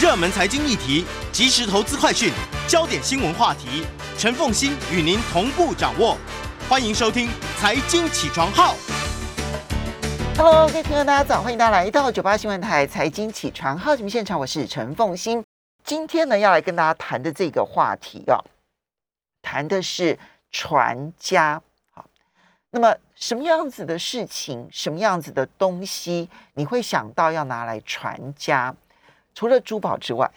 热门财经议题、即时投资快讯、焦点新闻话题，陈凤欣与您同步掌握。欢迎收听《财经起床号》。Hello，各位听众大家早，欢迎大家来到九八新闻台财经起床号节目现场，我是陈凤欣。今天呢，要来跟大家谈的这个话题哦，谈的是传家。好，那么什么样子的事情，什么样子的东西，你会想到要拿来传家？除了珠宝之外，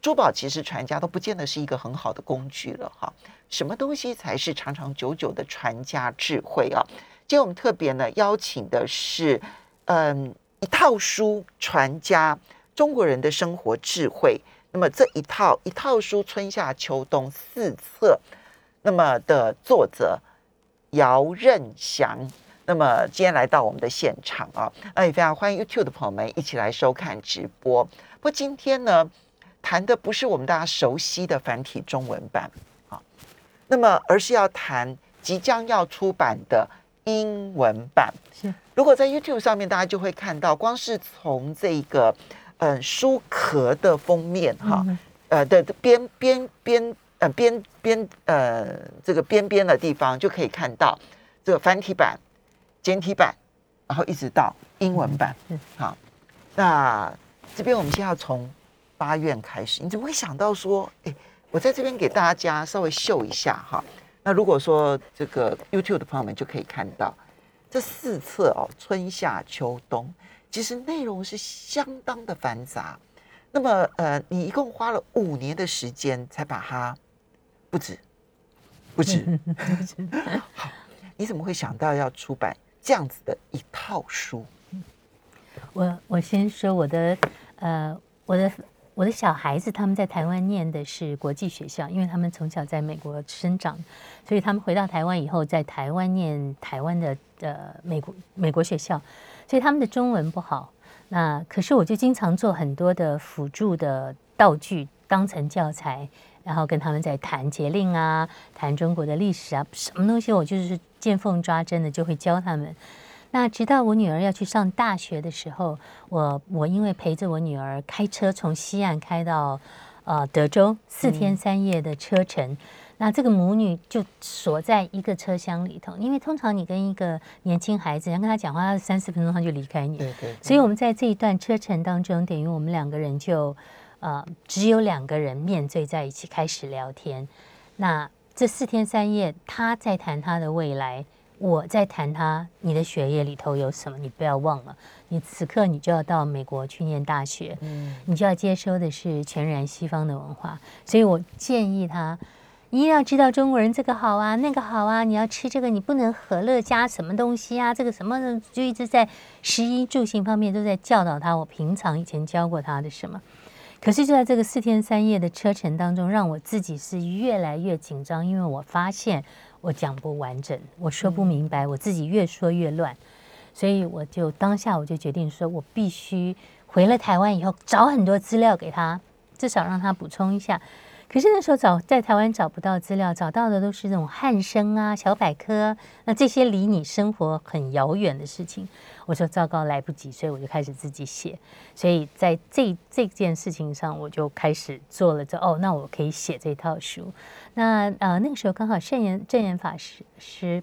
珠宝其实传家都不见得是一个很好的工具了哈。什么东西才是长长久久的传家智慧啊？今天我们特别呢邀请的是，嗯，一套书传家中国人的生活智慧。那么这一套一套书春夏秋冬四册，那么的作者姚任祥。那么今天来到我们的现场啊，那也非常欢迎 YouTube 的朋友们一起来收看直播。不过今天呢，谈的不是我们大家熟悉的繁体中文版啊，那么而是要谈即将要出版的英文版。是，如果在 YouTube 上面，大家就会看到，光是从这个嗯、呃书壳的封面哈，嗯呃的边边边呃边边呃这个边边的地方，就可以看到这个繁体版、简体版，然后一直到英文版。嗯好，那这边我们先要从八院开始，你怎么会想到说，哎，我在这边给大家稍微秀一下哈。那如果说这个 YouTube 的朋友们就可以看到这四册哦，春夏秋冬，其实内容是相当的繁杂。那么呃，你一共花了五年的时间才把它，不止，不止。好，你怎么会想到要出版这样子的一套书？我我先说我的呃我的我的小孩子他们在台湾念的是国际学校，因为他们从小在美国生长，所以他们回到台湾以后，在台湾念台湾的呃美国美国学校，所以他们的中文不好。那可是我就经常做很多的辅助的道具当成教材，然后跟他们在谈节令啊，谈中国的历史啊，什么东西我就是见缝抓针的就会教他们。那直到我女儿要去上大学的时候，我我因为陪着我女儿开车从西岸开到呃德州四天三夜的车程，那这个母女就锁在一个车厢里头，因为通常你跟一个年轻孩子，要跟他讲话，他三四分钟他就离开你，对对所以我们在这一段车程当中，等于我们两个人就呃只有两个人面对在一起开始聊天。那这四天三夜，他在谈他的未来，我在谈他你的学业里头有什么，你不要忘了，你此刻你就要到美国去念大学，嗯你就要接收的是全然西方的文化，所以我建议他。你一定要知道中国人这个好啊，那个好啊，你要吃这个，你不能和乐加什么东西啊，这个什么的，就一直在食衣住行方面都在教导他。我平常以前教过他的什么，可是就在这个四天三夜的车程当中，让我自己是越来越紧张，因为我发现我讲不完整，我说不明白，我自己越说越乱，所以我就当下我就决定说，我必须回了台湾以后找很多资料给他，至少让他补充一下。可是那时候找在台湾找不到资料，找到的都是那种汉生啊、小百科，那这些离你生活很遥远的事情。我说糟糕，来不及，所以我就开始自己写。所以在这这件事情上，我就开始做了这哦，那我可以写这套书。那呃那个时候刚好圣严正言法师师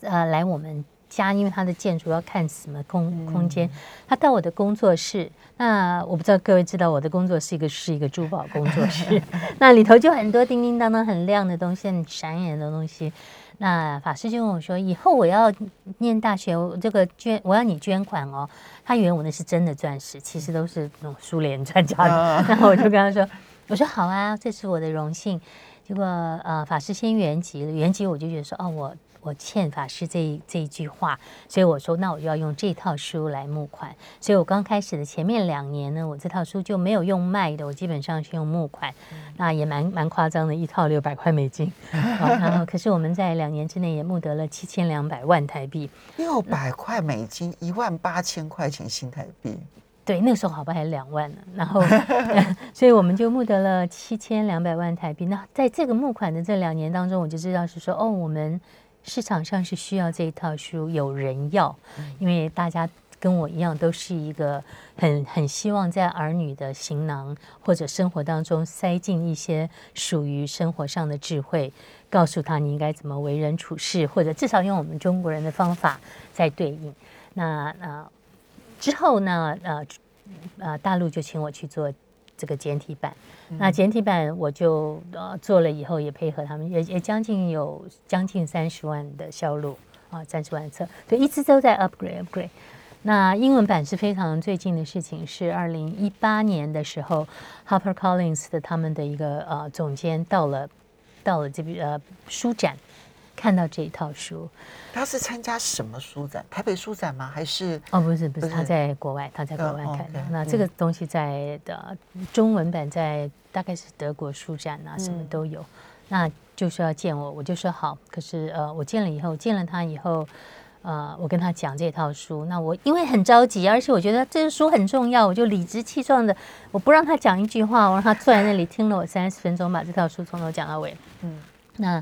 呃来我们家，因为他的建筑要看什么空空间，他到我的工作室。那我不知道各位知道，我的工作是一个是一个珠宝工作室，那里头就很多叮叮当当很亮的东西，很闪眼的东西。那法师就问我说：“以后我要念大学，我这个捐我要你捐款哦。”他以为我那是真的钻石，其实都是那种苏联专家的。然后我就跟他说：“我说好啊，这是我的荣幸。”结果呃，法师先圆寂了，圆寂我就觉得说：“哦，我。”我欠法师这一这一句话，所以我说那我就要用这套书来募款。所以我刚开始的前面两年呢，我这套书就没有用卖的，我基本上是用募款，那也蛮蛮夸张的，一套六百块美金。好然后可是我们在两年之内也募得了七千两百万台币。六百块美金，一万八千块钱新台币。对，那个时候好吧还两万呢，然后 所以我们就募得了七千两百万台币。那在这个募款的这两年当中，我就知道是说，哦，我们市场上是需要这一套书，有人要，因为大家跟我一样，都是一个很很希望在儿女的行囊或者生活当中塞进一些属于生活上的智慧，告诉他你应该怎么为人处事，或者至少用我们中国人的方法在对应。那呃之后呢，呃呃，大陆就请我去做这个简体版。那简体版我就呃做了以后，也配合他们，也也将近有将近三十万的销路啊，三十万册，所以一直都在 upgrade upgrade。那英文版是非常最近的事情，是二零一八年的时候，Harper Collins 的他们的一个呃总监到了到了这边呃书展，看到这一套书。他是参加什么书展？台北书展吗？还是哦，不是不是，他在国外，他在国外嗯看的。那这个东西在的中文版在大概是德国书展啊，什么嗯都有。那就说要见我，我就说好。可是呃，我见了以后，见了他以后，呃，我跟他讲这套书。那我因为很着急，而且我觉得这个书很重要，我就理直气壮的，我不让他讲一句话，我让他坐在那里听了我三十分钟，把这套书从头讲到尾。嗯那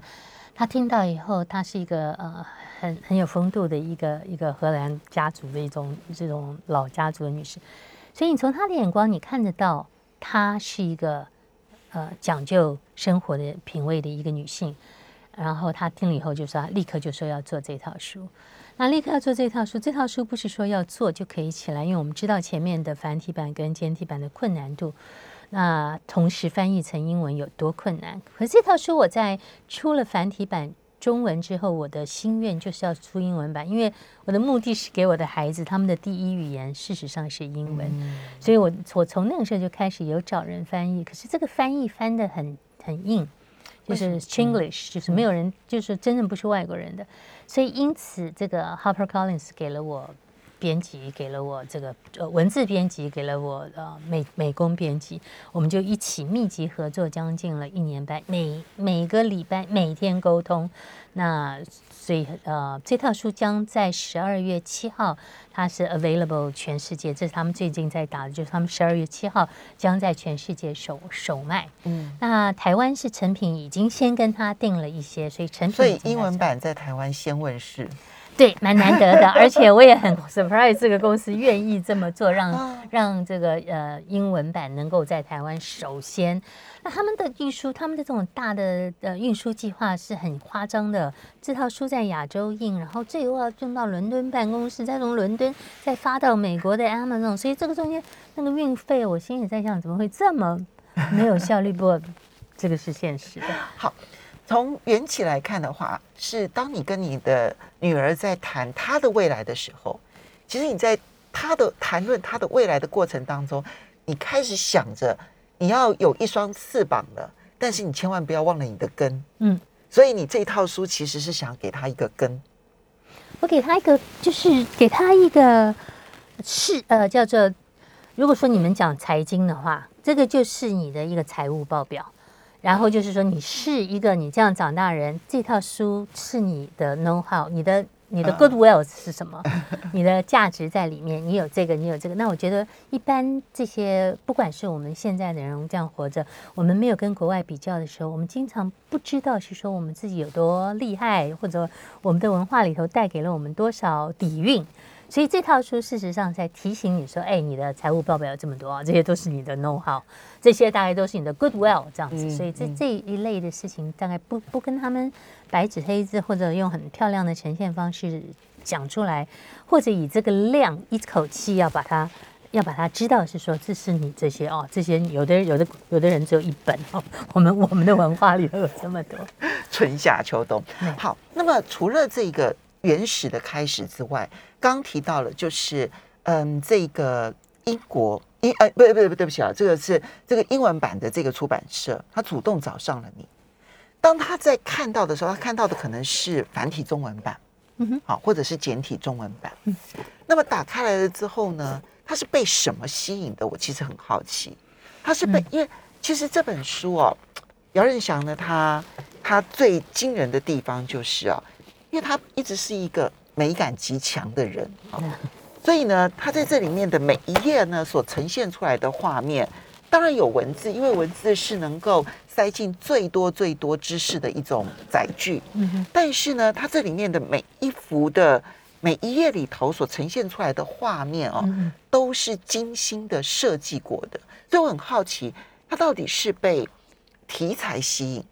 他听到以后，她是一个呃很很有风度的一个一个荷兰家族的一种这种老家族的女士，所以你从她的眼光，你看得到她是一个呃讲究生活的品味的一个女性。然后她听了以后就说，立刻就说要做这套书。那立刻要做这套书，这套书不是说要做就可以起来，因为我们知道前面的繁体版跟简体版的困难度。那同时翻译成英文有多困难？可是这套书我在出了繁体版中文之后，我的心愿就是要出英文版，因为我的目的是给我的孩子他们的第一语言事实上是英文，所以我我从那个时候就开始有找人翻译，可是这个翻译翻的很很硬。就是 Chinglish，就是没有人，就是真正不是外国人的，所以因此这个 Harper Collins 给了我编辑，给了我这个呃文字编辑，给了我呃美美工编辑，我们就一起密集合作将近了一年半，每每个礼拜每天沟通。那所以呃这套书将在十二月七号，它是 available 全世界，这是他们最近在打的，就是他们十二月七号将在全世界首首卖。嗯，那台湾是成品已经先跟他订了一些，所以成品所以英文版在台湾先问世。对，蛮难得的，而且我也很 surprise 这个公司愿意这么做，让啊让这个呃英文版能够在台湾首先。那他们的运输，他们的这种大的呃运输计划是很夸张的。这套书在亚洲印，然后最后要运到伦敦办公室，再从伦敦再发到美国的 Amazon，所以这个中间那个运费，我心里在想，怎么会这么没有效率？不过这个是现实的。好，从缘起来看的话，是当你跟你的女儿在谈她的未来的时候，其实你在她的谈论她的未来的过程当中，你开始想着你要有一双翅膀了，但是你千万不要忘了你的根。嗯，所以你这套书其实是想给她一个根。我给她一个，就是给她一个是呃叫做，如果说你们讲财经的话，这个就是你的一个财务报表。然后就是说，你是一个你这样长大人，这套书是你的 know how，你的你的 goodwill 是什么？你的价值在里面，你有这个，你有这个。那我觉得一般这些，不管是我们现在的人这样活着，我们没有跟国外比较的时候，我们经常不知道是说我们自己有多厉害，或者我们的文化里头带给了我们多少底蕴。所以这套书事实上在提醒你说，哎，你的财务报表有这么多啊，这些都是你的 know how，这些大概都是你的 goodwill 这样子。嗯所以这嗯这一类的事情，大概不不跟他们白纸黑字或者用很漂亮的呈现方式讲出来，或者以这个量一口气要把它。要把它知道是说，这是你这些哦，这些有的有的有的人只有一本哦，我们我们的文化里头有这么多，春夏秋冬。好，那么除了这个原始的开始之外，刚提到了就是嗯，这个英国英哎不不不对不起啊，这个是这个英文版的这个出版社，他主动找上了你。当他在看到的时候，他看到的可能是繁体中文版，嗯哼，好，或者是简体中文版。那么打开来了之后呢，他是被什么吸引的？我其实很好奇。他是被、嗯因为其实这本书哦，姚任祥呢，他他最惊人的地方就是啊，因为他一直是一个美感极强的人啊、所以呢，他在这里面的每一页呢所呈现出来的画面，当然有文字，因为文字是能够塞进最多最多知识的一种载具。但是呢，他这里面的每一幅的每一页里头所呈现出来的画面哦，都是精心的设计过的。所以我很好奇，他到底是被题材吸引，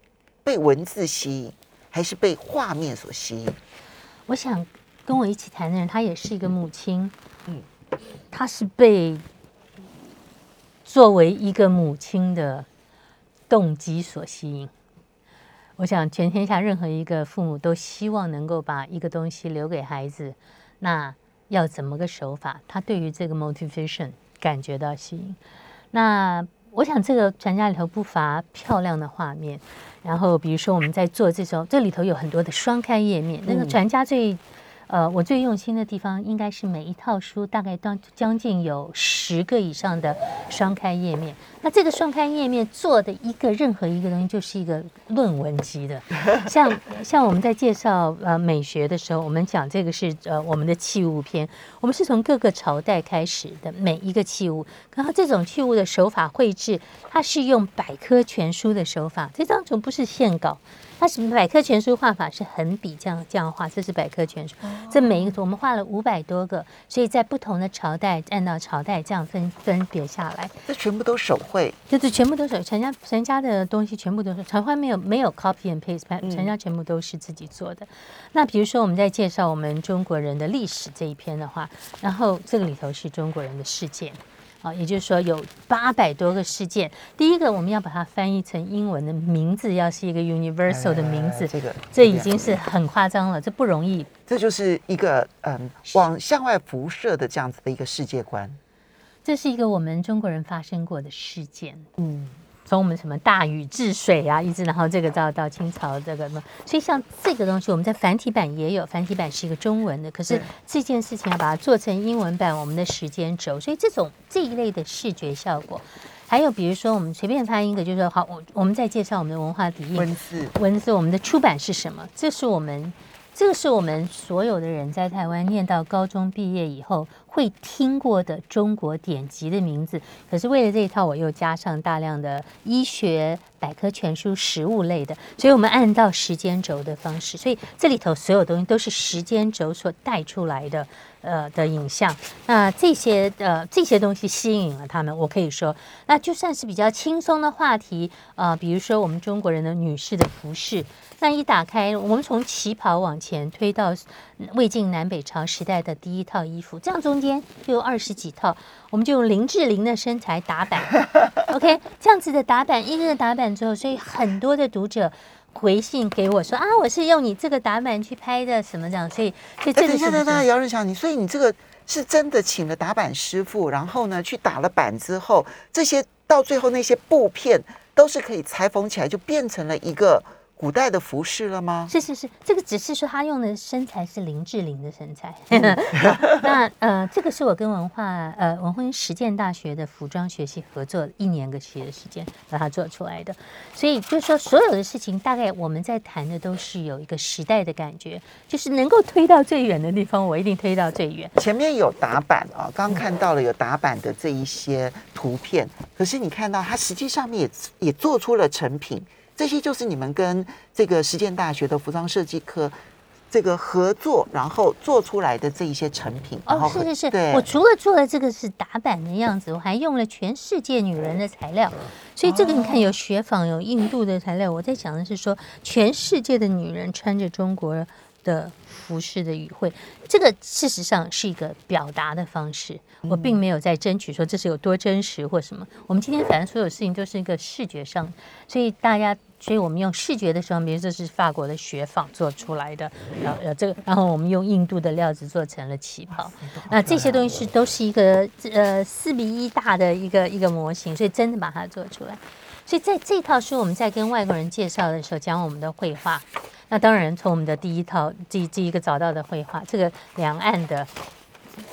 被文字吸引，还是被画面所吸引？我想跟我一起谈的人，她也是一个母亲，嗯嗯，她是被作为一个母亲的动机所吸引。我想全天下任何一个父母都希望能够把一个东西留给孩子，那要怎么个手法？他对于这个 motivation 感觉到吸引。那我想这个传家里头不乏漂亮的画面，然后比如说我们在做这种，这里头有很多的双开页面。那个嗯传家最，呃，我最用心的地方应该是每一套书大概当将近有十个以上的双开页面。那这个双开页面做的一个任何一个东西就是一个论文级的，像像我们在介绍呃美学的时候，我们讲这个是呃我们的器物篇，我们是从各个朝代开始的每一个器物，然后这种器物的手法绘制，它是用百科全书的手法，这张图不是线稿。它是百科全书画法是横笔这样这样画，这是百科全书。这每一个图我们画了五百多个，所以在不同的朝代按照朝代这样分分别下来。这全部都手绘，就是全部都是陈家陈家的东西，全部都是陈欢没有没有 copy and paste，嗯陈家全部都是自己做的。那比如说我们在介绍我们中国人的历史这一篇的话，然后这个里头是中国人的事件。啊，也就是说有八百多个事件。第一个，我们要把它翻译成英文的名字，要是一个 universal 的名字，哎这个这已经是很夸张了，这不容易。这就是一个嗯往向外辐射的这样子的一个世界观。这是一个我们中国人发生过的事件。嗯，从我们什么大禹治水啊，一直然后这个到到清朝这个什么，所以像这个东西，我们在繁体版也有，繁体版是一个中文的，可是这件事情要把它做成英文版，我们的时间轴，所以这种这一类的视觉效果，还有比如说我们随便翻一个，就是说好，我我们在介绍我们的文化底蕴，文字。文字，我们的出版是什么？这是我们，这个是我们所有的人在台湾念到高中毕业以后会听过的中国典籍的名字。可是为了这一套，我又加上大量的医学百科全书、食物类的，所以我们按照时间轴的方式，所以这里头所有东西都是时间轴所带出来的。呃的影像，那这些呃这些东西吸引了他们，我可以说，那就算是比较轻松的话题，呃，比如说我们中国人的女士的服饰，那一打开，我们从旗袍往前推到魏晋南北朝时代的第一套衣服，这样中间就有二十几套，我们就用林志玲的身材打版，OK，这样子的打版，一个个打版之后，所以很多的读者。回信给我说啊，我是用你这个打板去拍的，什么这样，所以所以哎，等一下，这个是？等一下，姚仁祥，你所以你这个是真的请了打板师傅，然后呢去打了板之后，这些到最后那些布片都是可以裁缝起来，就变成了一个古代的服饰了吗？是是是，这个只是说他用的身材是林志玲的身材。那呃，这个是我跟文化呃文化实践大学的服装学系合作一年个学的时间把它做出来的。所以就是说，所有的事情大概我们在谈的都是有一个时代的感觉，就是能够推到最远的地方，我一定推到最远。前面有打板啊，刚看到了有打板的这一些图片，可是你看到它实际上面也也做出了成品，这些就是你们跟这个实践大学的服装设计科这个合作，然后做出来的这一些成品。哦，是是是，对，我除了做了这个是打版的样子，我还用了全世界女人的材料，所以这个你看有雪纺，有印度的材料。我在讲的是说，全世界的女人穿着中国的服饰的语汇，这个事实上是一个表达的方式。我并没有在争取说这是有多真实或什么。我们今天反正所有事情都是一个视觉上，所以大家。所以我们用视觉的时候，比如这是法国的雪纺做出来的，然后呃这个，然后我们用印度的料子做成了旗袍，那这些东西是都是一个呃四比一大的一个一个模型，所以真的把它做出来。所以在这套书我们在跟外国人介绍的时候，讲我们的绘画，那当然从我们的第一套这这一个找到的绘画，这个两岸的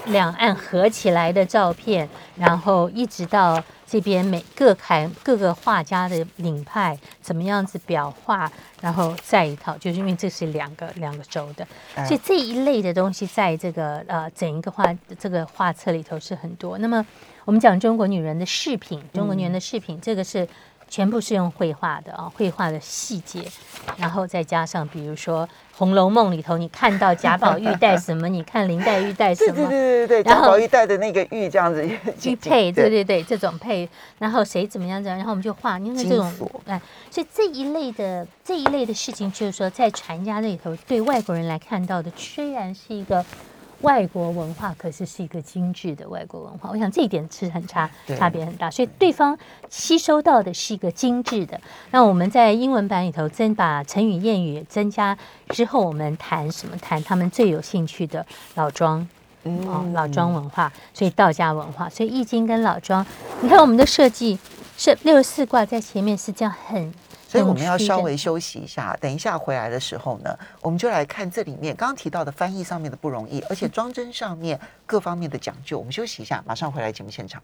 两岸合起来的照片，然后一直到。这边每各开各个画家的领派怎么样子裱画，然后再一套，就是因为这是两个两个轴的，所以这一类的东西在这个呃整一个画这个画册里头是很多。那么我们讲中国女人的饰品，中国女人的饰品，这个是全部是用绘画的啊，绘画的细节，然后再加上比如说《红楼梦》里头，你看到贾宝玉戴什么，你看林黛玉戴什对对么，对对对，然后贾宝玉戴的那个玉这样子去配，对对对，这种配，然后谁怎么样怎样，然后我们就画，因为这种哎，所以这一类的这一类的事情，就是说在传家里头，对外国人来看到的，虽然是一个外国文化，可是是一个精致的外国文化。我想这一点是很差差别很大，所以对方吸收到的是一个精致的。那我们在英文版里头增把成语谚语增加之后，我们谈什么？谈他们最有兴趣的老庄。哦，老庄文化，所以道家文化，所以易经跟老庄，你看我们的设计是六十四卦在前面是这样很，所以我们要稍微休息一下，等一下回来的时候呢，我们就来看这里面刚刚提到的翻译上面的不容易，而且装帧上面各方面的讲究。我们休息一下，马上回来节目现场。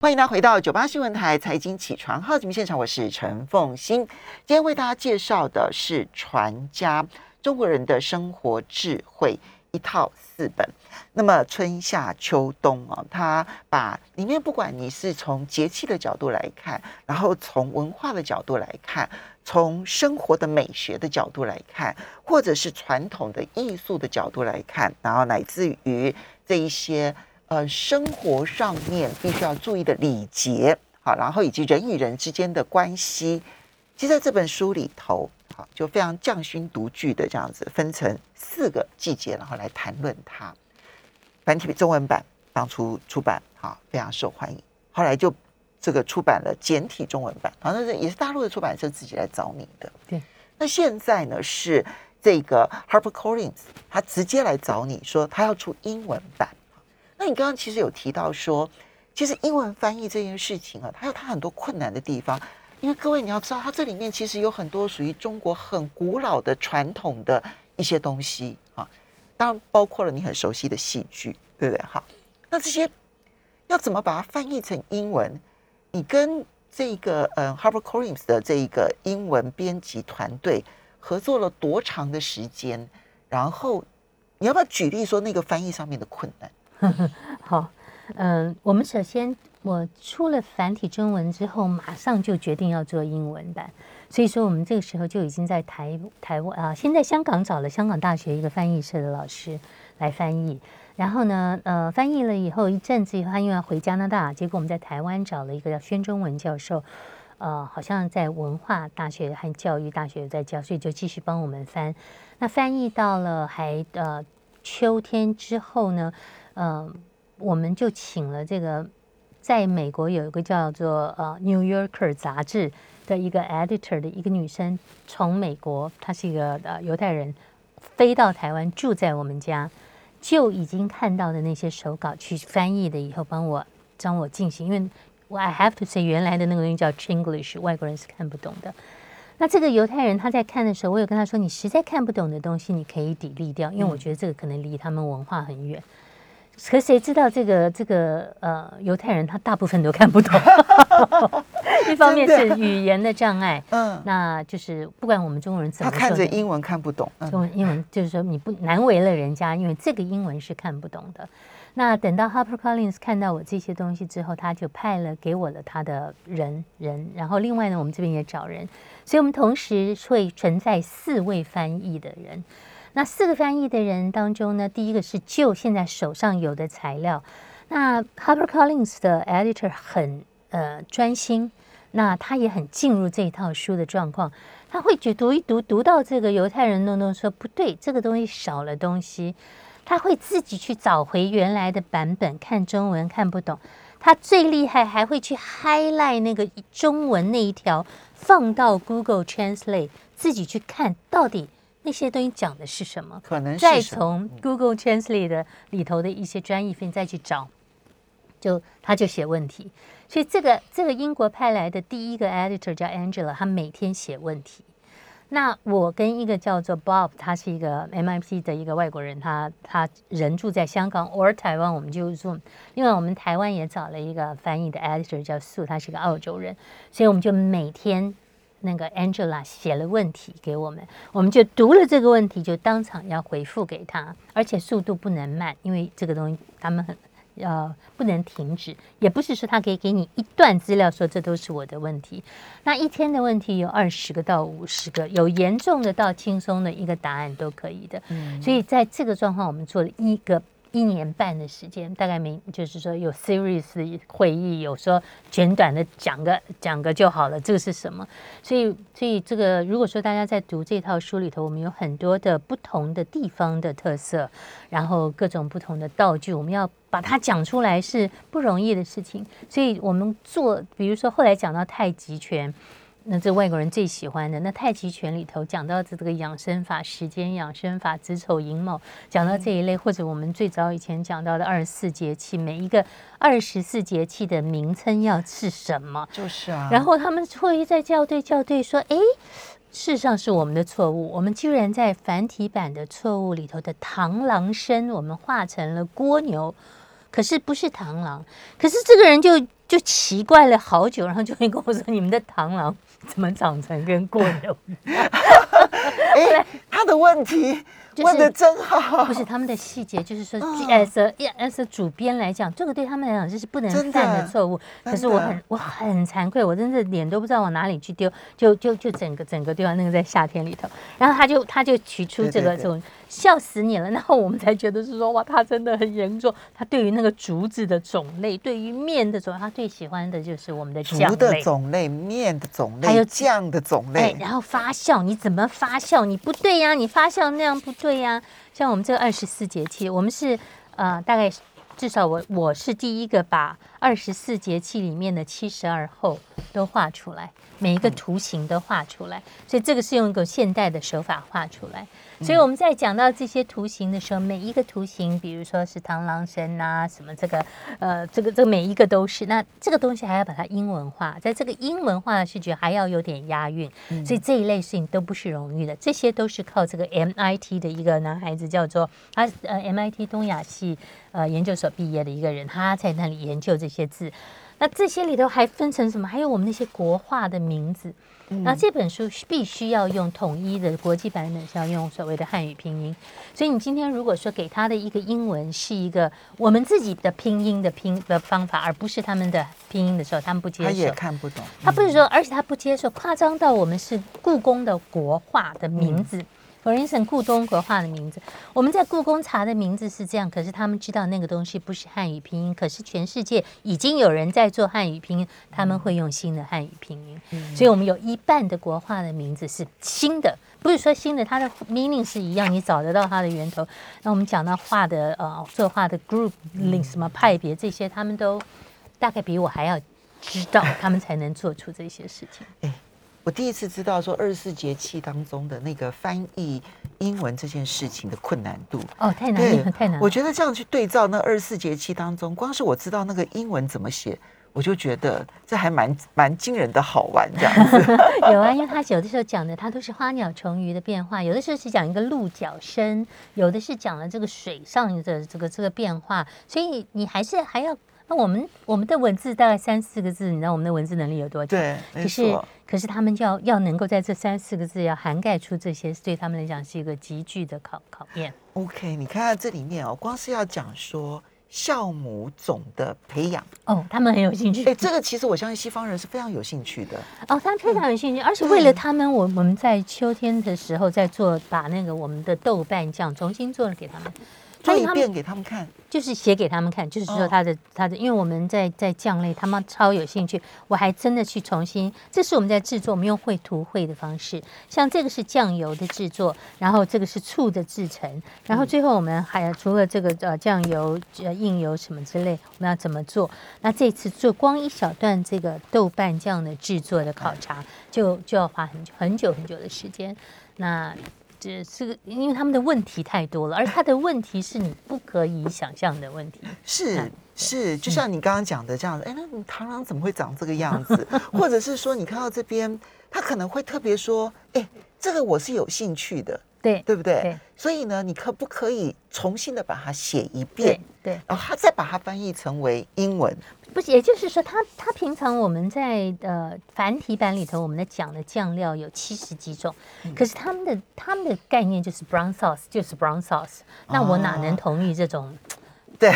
欢迎大家回到九八新闻台财经起床号节目现场，我是陈凤欣。今天为大家介绍的是《传家中国人的生活智慧》一套四本。那么春夏秋冬啊，它把里面不管你是从节气的角度来看，然后从文化的角度来看，从生活的美学的角度来看，或者是传统的艺术的角度来看，然后乃至于这一些呃生活上面必须要注意的礼节，好，然后以及人与人之间的关系，其实在这本书里头，好就非常匠心独具的这样子分成四个季节，然后来谈论它。繁体中文版当初出版，哈，非常受欢迎。后来就这个出版了简体中文版，好像是也是大陆的出版社自己来找你的。对。那现在呢是这个 Harper Collins，他直接来找你说他要出英文版。那你刚刚其实有提到说，其实英文翻译这件事情啊，它有它很多困难的地方。因为各位你要知道，它这里面其实有很多属于中国很古老的传统的一些东西啊，当然包括了你很熟悉的戏剧，对不对？好，那这些要怎么把它翻译成英文？你跟这个嗯 Harper Collins 的这一个英文编辑团队合作了多长的时间？然后你要不要举例说那个翻译上面的困难？好，嗯、我们首先我出了繁体中文之后，马上就决定要做英文版，所以说我们这个时候就已经在台台湾啊，先在香港找了香港大学一个翻译社的老师来翻译，然后呢，呃，翻译了以后一阵子以后，他又要回加拿大，结果我们在台湾找了一个叫宣中文教授。呃，好像在文化大学和教育大学在教，所以就继续帮我们翻。那翻译到了还呃秋天之后呢，呃，我们就请了这个在美国有一个叫做呃《New Yorker》杂志的一个 editor 的一个女生，从美国，她是一个呃犹太人，飞到台湾住在我们家，就已经看到的那些手稿去翻译的，以后帮我帮我进行，因为我 I have to say 原来的那个东西叫 Chinglish，外国人是看不懂的。那这个犹太人他在看的时候，我有跟他说，你实在看不懂的东西，你可以抵力掉，因为我觉得这个可能离他们文化很远。可谁知道这个这个呃犹太人他大部分都看不懂，一方面是语言的障碍，嗯，那就是不管我们中国人怎么说的看着英文看不懂，嗯。中文英文就是说你不难为了人家，因为这个英文是看不懂的。那等到 Harper Collins 看到我这些东西之后，他就派了给我了他的人人，然后另外呢，我们这边也找人，所以我们同时会存在四位翻译的人。那四个翻译的人当中呢，第一个是就现在手上有的材料，那 Harper Collins 的 editor 很呃专心，那他也很进入这一套书的状况，他会去读一读，读到这个犹太人弄弄说不对，这个东西少了东西，他会自己去找回原来的版本，看中文看不懂，他最厉害还会去 highlight 那个中文那一条，放到 Google Translate 自己去看到底那些东西讲的是什么。可能是再从 Google Translate 的里头的一些专业分再去找，就他就写问题。所以这个这个英国派来的第一个 editor 叫 Angela，他每天写问题。那我跟一个叫做 Bob，他是一个 MIP 的一个外国人，他他人住在香港或台湾，我们就 Zoom。另外，我们台湾也找了一个翻译的 editor 叫 Sue，他是个澳洲人，所以我们就每天那个 Angela 写了问题给我们，我们就读了这个问题，就当场要回复给他，而且速度不能慢，因为这个东西他们很呃不能停止，也不是说他可以给你一段资料说这都是我的问题。那一天的问题有二十个到五十个，有严重的到轻松的一个答案都可以的。所以在这个状况，我们做了一个。一年半的时间，大概每就是说有 series 会议，有说简短的讲个讲个就好了。这个是什么？所以所以这个如果说大家在读这套书里头，我们有很多的不同的地方的特色，然后各种不同的道具，我们要把它讲出来是不容易的事情。所以我们做，比如说后来讲到太极拳。那这外国人最喜欢的那太极拳里头讲到的这个养生法、时间养生法、子丑寅卯，讲到这一类，或者我们最早以前讲到的二十四节气，每一个二十四节气的名称要是什么？就是啊。然后他们会在校对校对说：“哎，事实上是我们的错误，我们居然在繁体版的错误里头的螳螂身，我们画成了蜗牛，可是不是螳螂。可是这个人就就奇怪了好久，然后就会跟我说：你们的螳螂。” 怎么长成跟过牛？哎，他的问题问的真好。不是他们的细节，就是说，as as 主编来讲，这个对他们来讲就是不能犯的错误。可是我很我很惭愧，我真的脸都不知道往哪里去丢，就就就整个整个丢到那个在夏天里头。然后他就他就提出这个这种。笑死你了！然后我们才觉得是说，哇，他真的很严重。他对于那个竹子的种类，对于面的种类，他最喜欢的就是我们的酱类。的种类、面的种类，还有酱的种类。然后发酵，你怎么发酵？你不对呀，你发酵那样不对呀。像我们这个二十四节气，我们是呃，大概至少我我是第一个把二十四节气里面的七十二候都画出来，每一个图形都画出来。所以这个是用一个现代的手法画出来。所以我们在讲到这些图形的时候，每一个图形，比如说是螳螂身啊，什么这个，呃，这个这每一个都是。那这个东西还要把它英文化，在这个英文化的视觉还要有点押韵，所以这一类事情都不是容易的。这些都是靠这个 MIT 的一个男孩子，叫做他呃 MIT 东亚系呃研究所毕业的一个人，他在那里研究这些字。那这些里头还分成什么？还有我们那些国画的名字。那这本书必须要用统一的国际版本，是要用所谓的汉语拼音。所以你今天如果说给他的一个英文是一个我们自己的拼音的拼的方法，而不是他们的拼音的时候，他们不接受，他也看不懂。他不是说，而且他不接受夸张到我们是故宫的国画的名字。instance，故宫国画的名字，我们在故宫查的名字是这样，可是他们知道那个东西不是汉语拼音，可是全世界已经有人在做汉语拼音，他们会用新的汉语拼音，所以我们有一半的国画的名字是新的，不是说新的，它的 meaning 是一样，你找得到它的源头。那我们讲到画的呃，作画的 group 什么派别这些，他们都大概比我还要知道，他们才能做出这些事情。我第一次知道说二十四节气当中的那个翻译英文这件事情的困难度哦，太难了，太难。我觉得这样去对照那二十四节气当中，光是我知道那个英文怎么写，我就觉得这还蛮蛮惊人的好玩这样子。有啊，因为他有的时候讲的，他都是花鸟虫鱼的变化，有的时候是讲一个鹿角声，有的是讲了这个水上的这个这个变化，所以你还是还要。那我们我们的文字大概三四个字，你知道我们的文字能力有多强？对，可是可是他们就要要能够在这三四个字要涵盖出这些，对他们来讲是一个极具的考考验。OK，你看这里面哦，光是要讲说酵母种的培养哦，他们很有兴趣。哎，这个其实我相信西方人是非常有兴趣的哦，他们非常有兴趣，而且为了他们，我我们在秋天的时候在做，把那个我们的豆瓣酱重新做了给他们。做一遍给他们看，就是写给他们看，就是说他的他的，因为我们在在酱类，他们超有兴趣。我还真的去重新，这是我们在制作，我们用绘图绘的方式。像这个是酱油的制作，然后这个是醋的制成，然后最后我们还除了这个呃酱油呃硬油什么之类，我们要怎么做？那这次做光一小段这个豆瓣酱的制作的考察，就就要花很久很久很久的时间。那这这个，因为他们的问题太多了，而他的问题是你不可以想象的问题。是是，就像你刚刚讲的这样子，哎，那螳螂怎么会长这个样子？或者是说，你看到这边，他可能会特别说，哎，这个我是有兴趣的，对对不对？所以呢，你可不可以重新的把它写一遍？对，然后他再把它翻译成为英文。不是，也就是说，他他平常我们在呃繁体版里头，我们的讲的酱料有七十几种，可是他们的他们的概念就是 brown sauce，就是 brown sauce。那我哪能同意这种 对，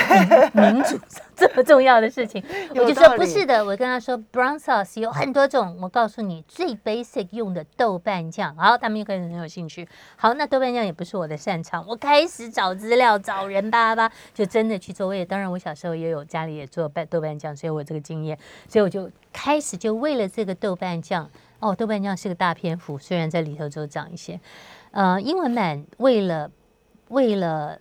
民主 这么重要的事情，我就说不是的。我跟他说，brown sauce 有很多种，我告诉你，最 basic 用的豆瓣酱。好，他们又开始很有兴趣。好，那豆瓣酱也不是我的擅长，我开始找资料，找人吧吧，就真的去做。我也当然，我小时候也有家里也做拌豆瓣酱，所以我有这个经验，所以我就开始就为了这个豆瓣酱。哦，豆瓣酱是个大篇幅，虽然在里头只有讲一些。呃，英文版为了为了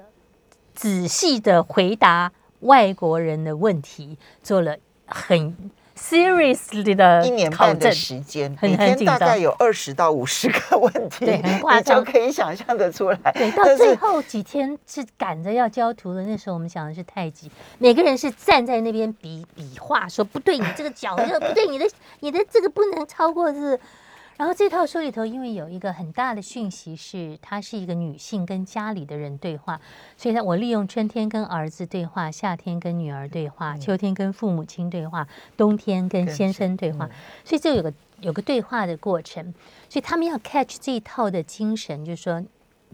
仔细的回答外国人的问题，做了很 seriously 的一年半的。时间，很每天大概有二十到五十个问题，对很夸你就可以想象得出来。对，到最后几天是赶着要交图的，那时候我们想的是太极，每个人是站在那边比比划，说不对，你这个脚这个不对，你的你的这个不能超过是。然后这套书里头，因为有一个很大的讯息是，她是一个女性跟家里的人对话，所以呢，我利用春天跟儿子对话，夏天跟女儿对话，秋天跟父母亲对话，冬天跟跟先生对话，所以这有个有个对话的过程，所以他们要 catch 这一套的精神，就是说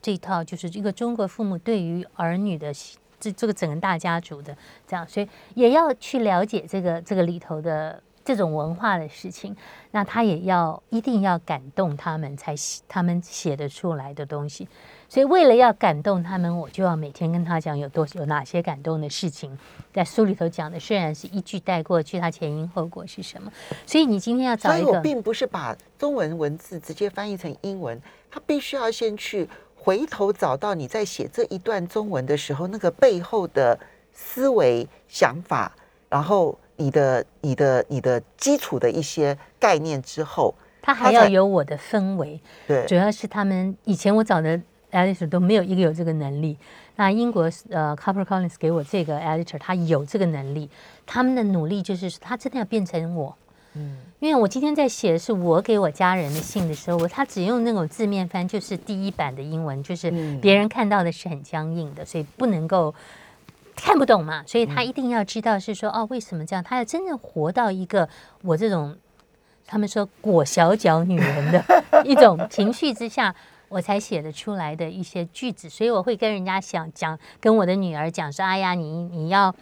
这一套就是一个中国父母对于儿女的这这个整个大家族的这样，所以也要去了解这个这个里头的这种文化的事情。那他也要一定要感动他们才写他们写得出来的东西。所以为了要感动他们，我就要每天跟他讲有多有哪些感动的事情，在书里头讲的虽然是一句带过去，它前因后果是什么。所以你今天要找所以我一个并不是把中文文字直接翻译成英文，他必须要先去回头找到你在写这一段中文的时候那个背后的思维想法，然后你的、你的、你的基础的一些概念之后，他还要有我的氛围。对主要是他们以前我找的 editor 都没有一个有这个能力。那英国呃 c o p p e r Collins 给我这个 editor，他有这个能力。他们的努力就是他真的要变成我。嗯因为我今天在写的是我给我家人的信的时候，我他只用那种字面翻，就是第一版的英文，就是嗯别人看到的是很僵硬的，所以不能够看不懂嘛。所以他一定要知道是说哦，为什么这样？他要真正活到一个我这种他们说裹小脚女人的 一种情绪之下，我才写得出来的一些句子。所以我会跟人家想讲，跟我的女儿讲说：“哎呀，你你要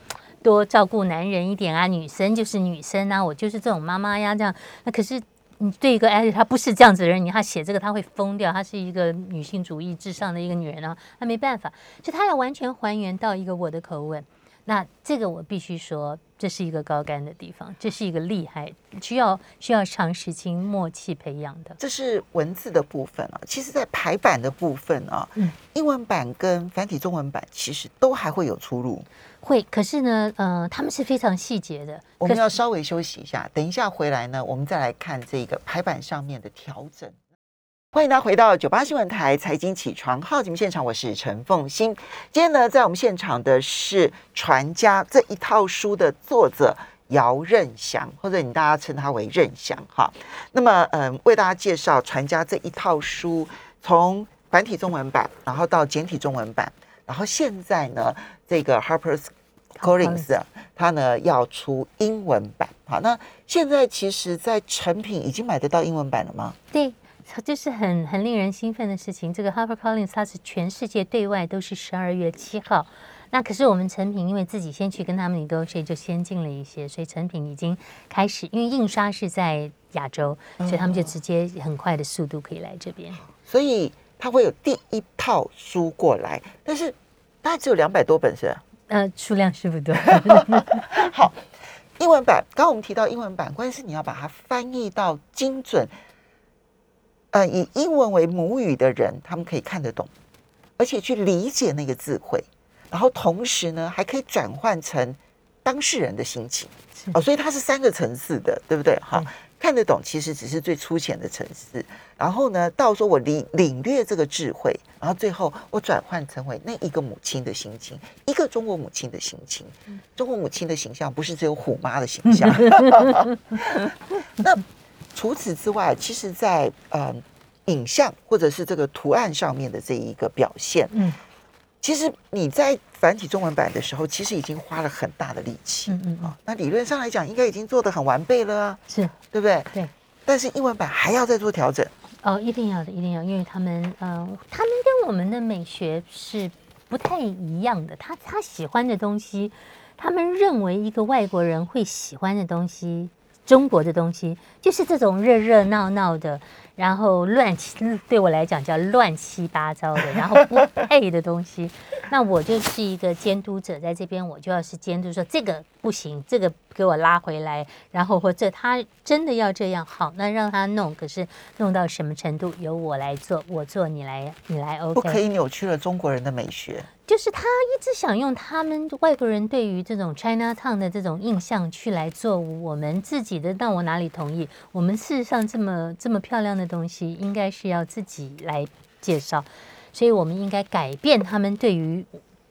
多照顾男人一点啊，女生就是女生啊，我就是这种妈妈呀，这样。”那可是你对一个哎，她不是这样子的人，你她写这个她会疯掉，她是一个女性主义至上的一个女人啊，她没办法，就她要完全还原到一个我的口吻。那这个我必须说，这是一个高干的地方，这是一个厉害，需要需要长时间默契培养的。这是文字的部分啊。其实，在排版的部分啊，嗯英文版跟繁体中文版其实都还会有出入。会，可是呢，呃，他们是非常细节的。我们要稍微休息一下，等一下回来呢，我们再来看这个排版上面的调整。欢迎大家回到九八新闻台财经起床号节目现场，我是陈凤欣。今天呢，在我们现场的是《传家》这一套书的作者姚任祥，或者你大家称他为任祥哈。那么，嗯，为大家介绍《传家》这一套书，从繁体中文版，然后到简体中文版，然后现在呢，这个 Harper's Collins 啊它呢要出英文版。好，那现在其实，在成品已经买得到英文版了吗？对，这是很很令人兴奋的事情。这个 HarperCollins 它是全世界对外都是十二月七号，那可是我们成品因为自己先去跟他们 negotiate 就先进了一些，所以成品已经开始，因为印刷是在亚洲，所以他们就直接很快的速度可以来这边。所以它会有第一套书过来，但是大概只有两百多本是吧？呃，数量是不多。好，英文版，刚刚我们提到英文版，关键是你要把它翻译到精准，呃，以英文为母语的人，他们可以看得懂，而且去理解那个智慧，然后同时呢，还可以转换成当事人的心情哦，所以它是三个层次的，对不对？哈对，看得懂其实只是最粗浅的层次，然后呢，到说我领领略这个智慧，然后最后我转换成为那一个母亲的心情，一个中国母亲的心情。中国母亲的形象不是只有虎妈的形象。那除此之外，其实在，呃影像或者是这个图案上面的这一个表现，嗯其实你在繁体中文版的时候，其实已经花了很大的力气嗯嗯。那理论上来讲，应该已经做得很完备了啊，是对不对？对。但是英文版还要再做调整。哦，一定要的，一定要，因为他们，呃，他们跟我们的美学是不太一样的。他他喜欢的东西，他们认为一个外国人会喜欢的东西，中国的东西就是这种热热闹闹的。然后乱七对我来讲叫乱七八糟的，然后不配的东西，那我就是一个监督者，在这边我就要是监督说这个不行，这个给我拉回来，然后或者他真的要这样好，那让他弄，可是弄到什么程度由我来做，我做你来你来 OK，不可以扭曲了中国人的美学。就是他一直想用他们外国人对于这种 China Town 的这种印象去来做我们自己的，但我哪里同意？我们事实上这么这么漂亮的东西，应该是要自己来介绍，所以我们应该改变他们对于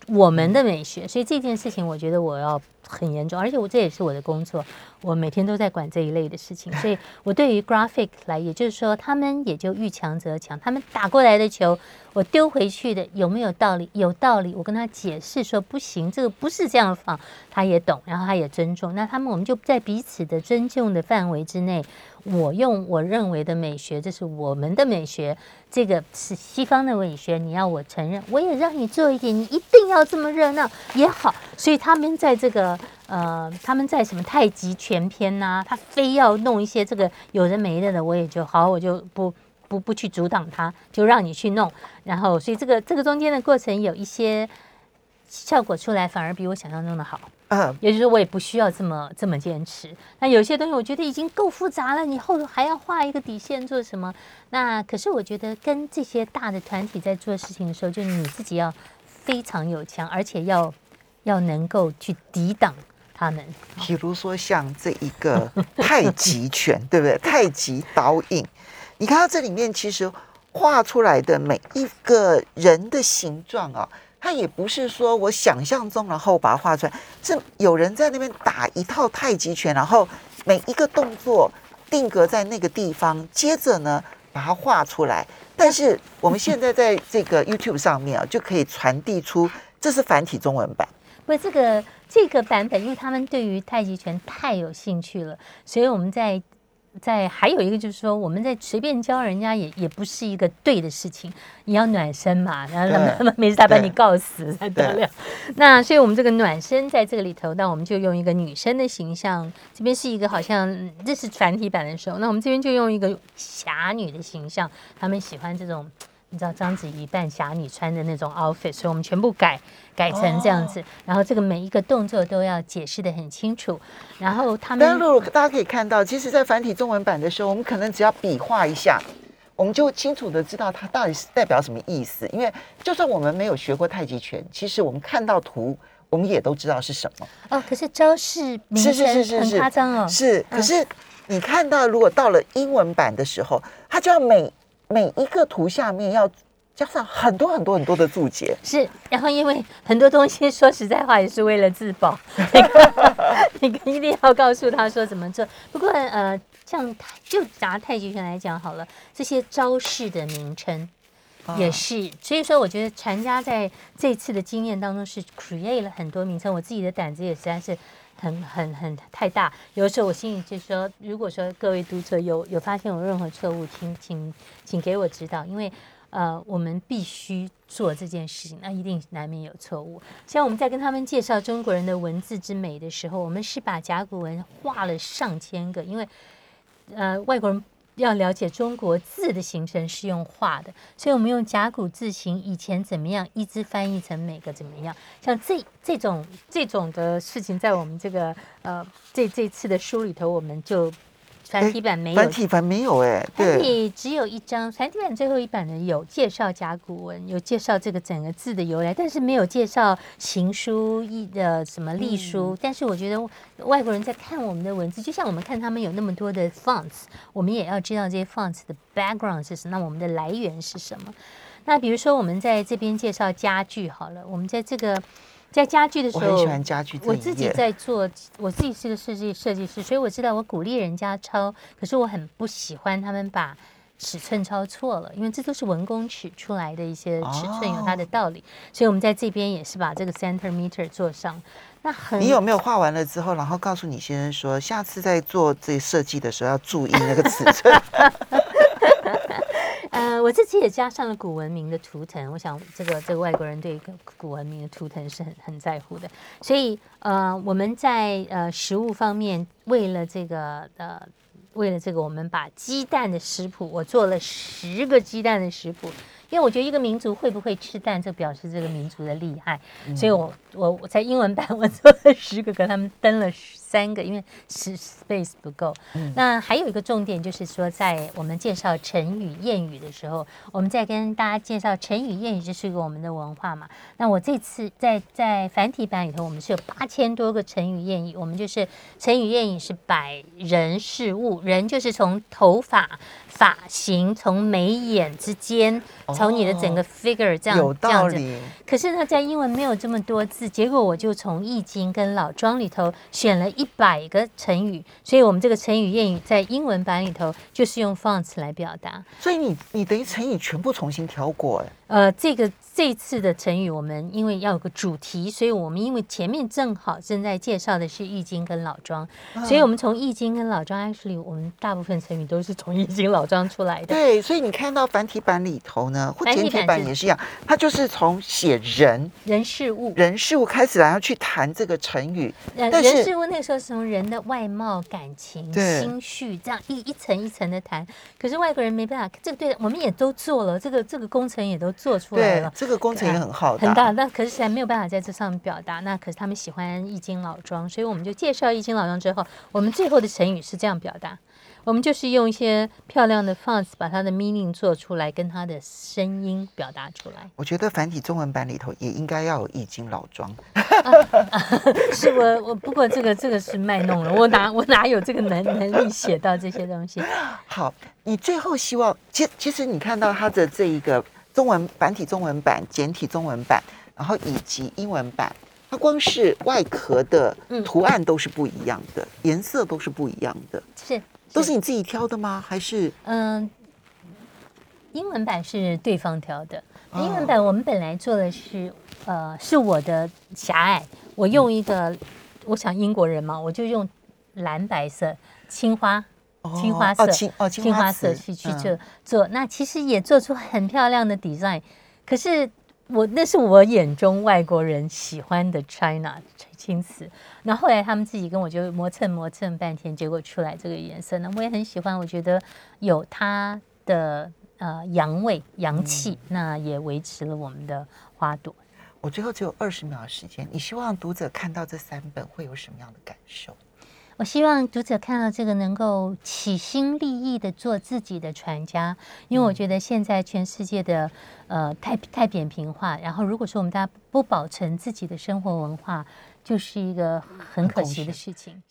我们的美学。所以这件事情，我觉得我要很严重，而且我这也是我的工作。我每天都在管这一类的事情，所以我对于 graphic 来，也就是说，他们也就遇强则强。他们打过来的球，我丢回去的有没有道理？有道理，我跟他解释说不行，这个不是这样放，他也懂，然后他也尊重。那他们我们就在彼此的尊重的范围之内，我用我认为的美学，这是我们的美学，这个是西方的美学。你要我承认，我也让你做一点，你一定要这么热闹也好。所以他们在这个。呃，他们在什么太极拳篇呐？他非要弄一些这个有的没的的，我也就好，我就不不不去阻挡他，就让你去弄。然后，所以这个这个中间的过程有一些效果出来，反而比我想象中的好。嗯，也就是说，我也不需要这么这么坚持。那有些东西我觉得已经够复杂了，你后头还要画一个底线做什么？那可是我觉得跟这些大的团体在做事情的时候，就你自己要非常有强，而且要要能够去抵挡。他们，比如说像这一个 太极拳，对不对？太极导引，你看到这里面其实画出来的每一个人的形状啊，它也不是说我想象中，然后把它画出来，是有人在那边打一套太极拳，然后每一个动作定格在那个地方，接着呢把它画出来。但是我们现在在这个 YouTube 上面啊，就可以传递出这是繁体中文版。不，这个这个版本，因为他们对于太极拳太有兴趣了，所以我们在在还有一个就是说，我们在随便教人家也也不是一个对的事情。你要暖身嘛，然后他们他们没事，他把你告死才得了。那所以我们这个暖身在这个里头，那我们就用一个女生的形象。这边是一个好像这是繁体版的时候，那我们这边就用一个侠女的形象。他们喜欢这种。你知道章子怡扮侠女穿的那种 outfit，所以我们全部改改成这样子。然后这个每一个动作都要解释的很清楚。然后他们，但是大家可以看到，其实，在繁体中文版的时候，我们可能只要比划一下，我们就清楚的知道它到底是代表什么意思。因为就算我们没有学过太极拳，其实我们看到图，我们也都知道是什么。哦，可是招式名称很夸张哦。是，可是你看到如果到了英文版的时候，它就要每。每一个图下面要加上很多很多很多的注解，是。然后因为很多东西，说实在话也是为了自保，你 一定要告诉他说怎么做。不过呃，像就拿太极拳来讲好了，这些招式的名称也是。所以说，我觉得传家在这次的经验当中是 create 了很多名称，我自己的胆子也实在是。很很很太大，有的时候我心里就说，如果说各位读者有有发现有任何错误，请请请给我指导，因为呃，我们必须做这件事情，那一定难免有错误。像我们在跟他们介绍中国人的文字之美的时候，我们是把甲骨文画了上千个，因为呃外国人。要了解中国字的形成是用画的，所以我们用甲骨字形以前怎么样，一直翻译成每个怎么样。像这这种这种的事情，在我们这个呃这这次的书里头，我们就。繁体版没有，繁体版没有哎，繁体只有一张。繁体版最后一版呢，有介绍甲骨文，有介绍这个整个字的由来，但是没有介绍行书、一的什么隶书。但是我觉得外国人在看我们的文字，就像我们看他们有那么多的 fonts，我们也要知道这些 fonts 的 background 是什么，那我们的来源是什么？那比如说我们在这边介绍家具好了，我们在这个。在家具的时候，我很喜欢家具。我自己在做，我自己是个设计设计师，所以我知道我鼓励人家抄，可是我很不喜欢他们把尺寸抄错了，因为这都是文工取出来的一些尺寸，有它的道理。所以我们在这边也是把这个 centimeter 做上。那很，你有没有画完了之后，然后告诉你先生说，下次在做这设计的时候要注意那个尺寸？呃，我自己也加上了古文明的图腾，我想这个这个外国人对古古文明的图腾是很很在乎的，所以呃，我们在呃食物方面，为了这个呃。为了这个，我们把鸡蛋的食谱，我做了十个鸡蛋的食谱，因为我觉得一个民族会不会吃蛋，这表示这个民族的厉害，所以我我我在英文版我做了十个，给他们登了三个，因为是 space 不够。那还有一个重点就是说，在我们介绍成语谚语的时候，我们在跟大家介绍成语谚语，这是一个我们的文化嘛。那我这次在在繁体版里头，我们是有八千多个成语谚语，我们就是成语谚语是百人事物，人就是从头发、发型，从眉眼之间，从你的整个 figure 这样有这样子。可是呢，在英文没有这么多字，结果我就从《易经》跟老庄里头选了一一百个成语，所以我们这个成语谚语在英文版里头就是用 fonts 来表达。所以你你等于成语全部重新挑过哎。呃，这个这次的成语，我们因为要有个主题，所以我们因为前面正好正在介绍的是《易经》跟老庄，所以我们从《易经》跟老庄，actually 我们大部分成语都是从《易经》老庄出来的。对，所以你看到繁体版里头呢，或繁体简体版也是一样，它就是从写人人事物，人事物开始，然后去谈这个成语。呃，但是人事物那个时候是从人的外貌、感情、心绪这样一一层一层的谈。可是外国人没办法，这个对我们也都做了，这个这个工程也都做出来了，。这个工程也很浩大。很大，那可是现在没有办法在这上面表达。那可是他们喜欢易经老庄，所以我们就介绍易经老庄之后，我们最后的成语是这样表达：我们就是用一些漂亮的 fonts 把它的 meaning 做出来，跟它的声音表达出来。我觉得繁体中文版里头也应该要有易经老庄。是我我不过这个这个是卖弄了，我哪我哪有这个能能力写到这些东西？好，你最后希望，其其实你看到它的这一个中文繁体中文版、简体中文版，然后以及英文版，它光是外壳的嗯。图案都是不一样的，颜色都是不一样的，是都是你自己挑的吗？还是？嗯，英文版是对方挑的。哦英文版我们本来做的是，呃，是我的狭隘，我用一个，我想英国人嘛，我就用蓝白色、青花、青花色、哦青哦青花色去去做做，那其实也做出很漂亮的 design，可是我那是我眼中外国人喜欢的 China 青瓷，那后来他们自己跟我就磨蹭磨蹭半天，结果出来这个颜色呢，我也很喜欢，我觉得有它的呃阳味阳气，那也维持了我们的花朵。我最后只有二十秒的时间，你希望读者看到这三本会有什么样的感受？我希望读者看到这个能够起心立意的做自己的传家，因为我觉得现在全世界的呃太太扁平化，然后如果说我们大家不保存自己的生活文化，就是一个很可惜的事情。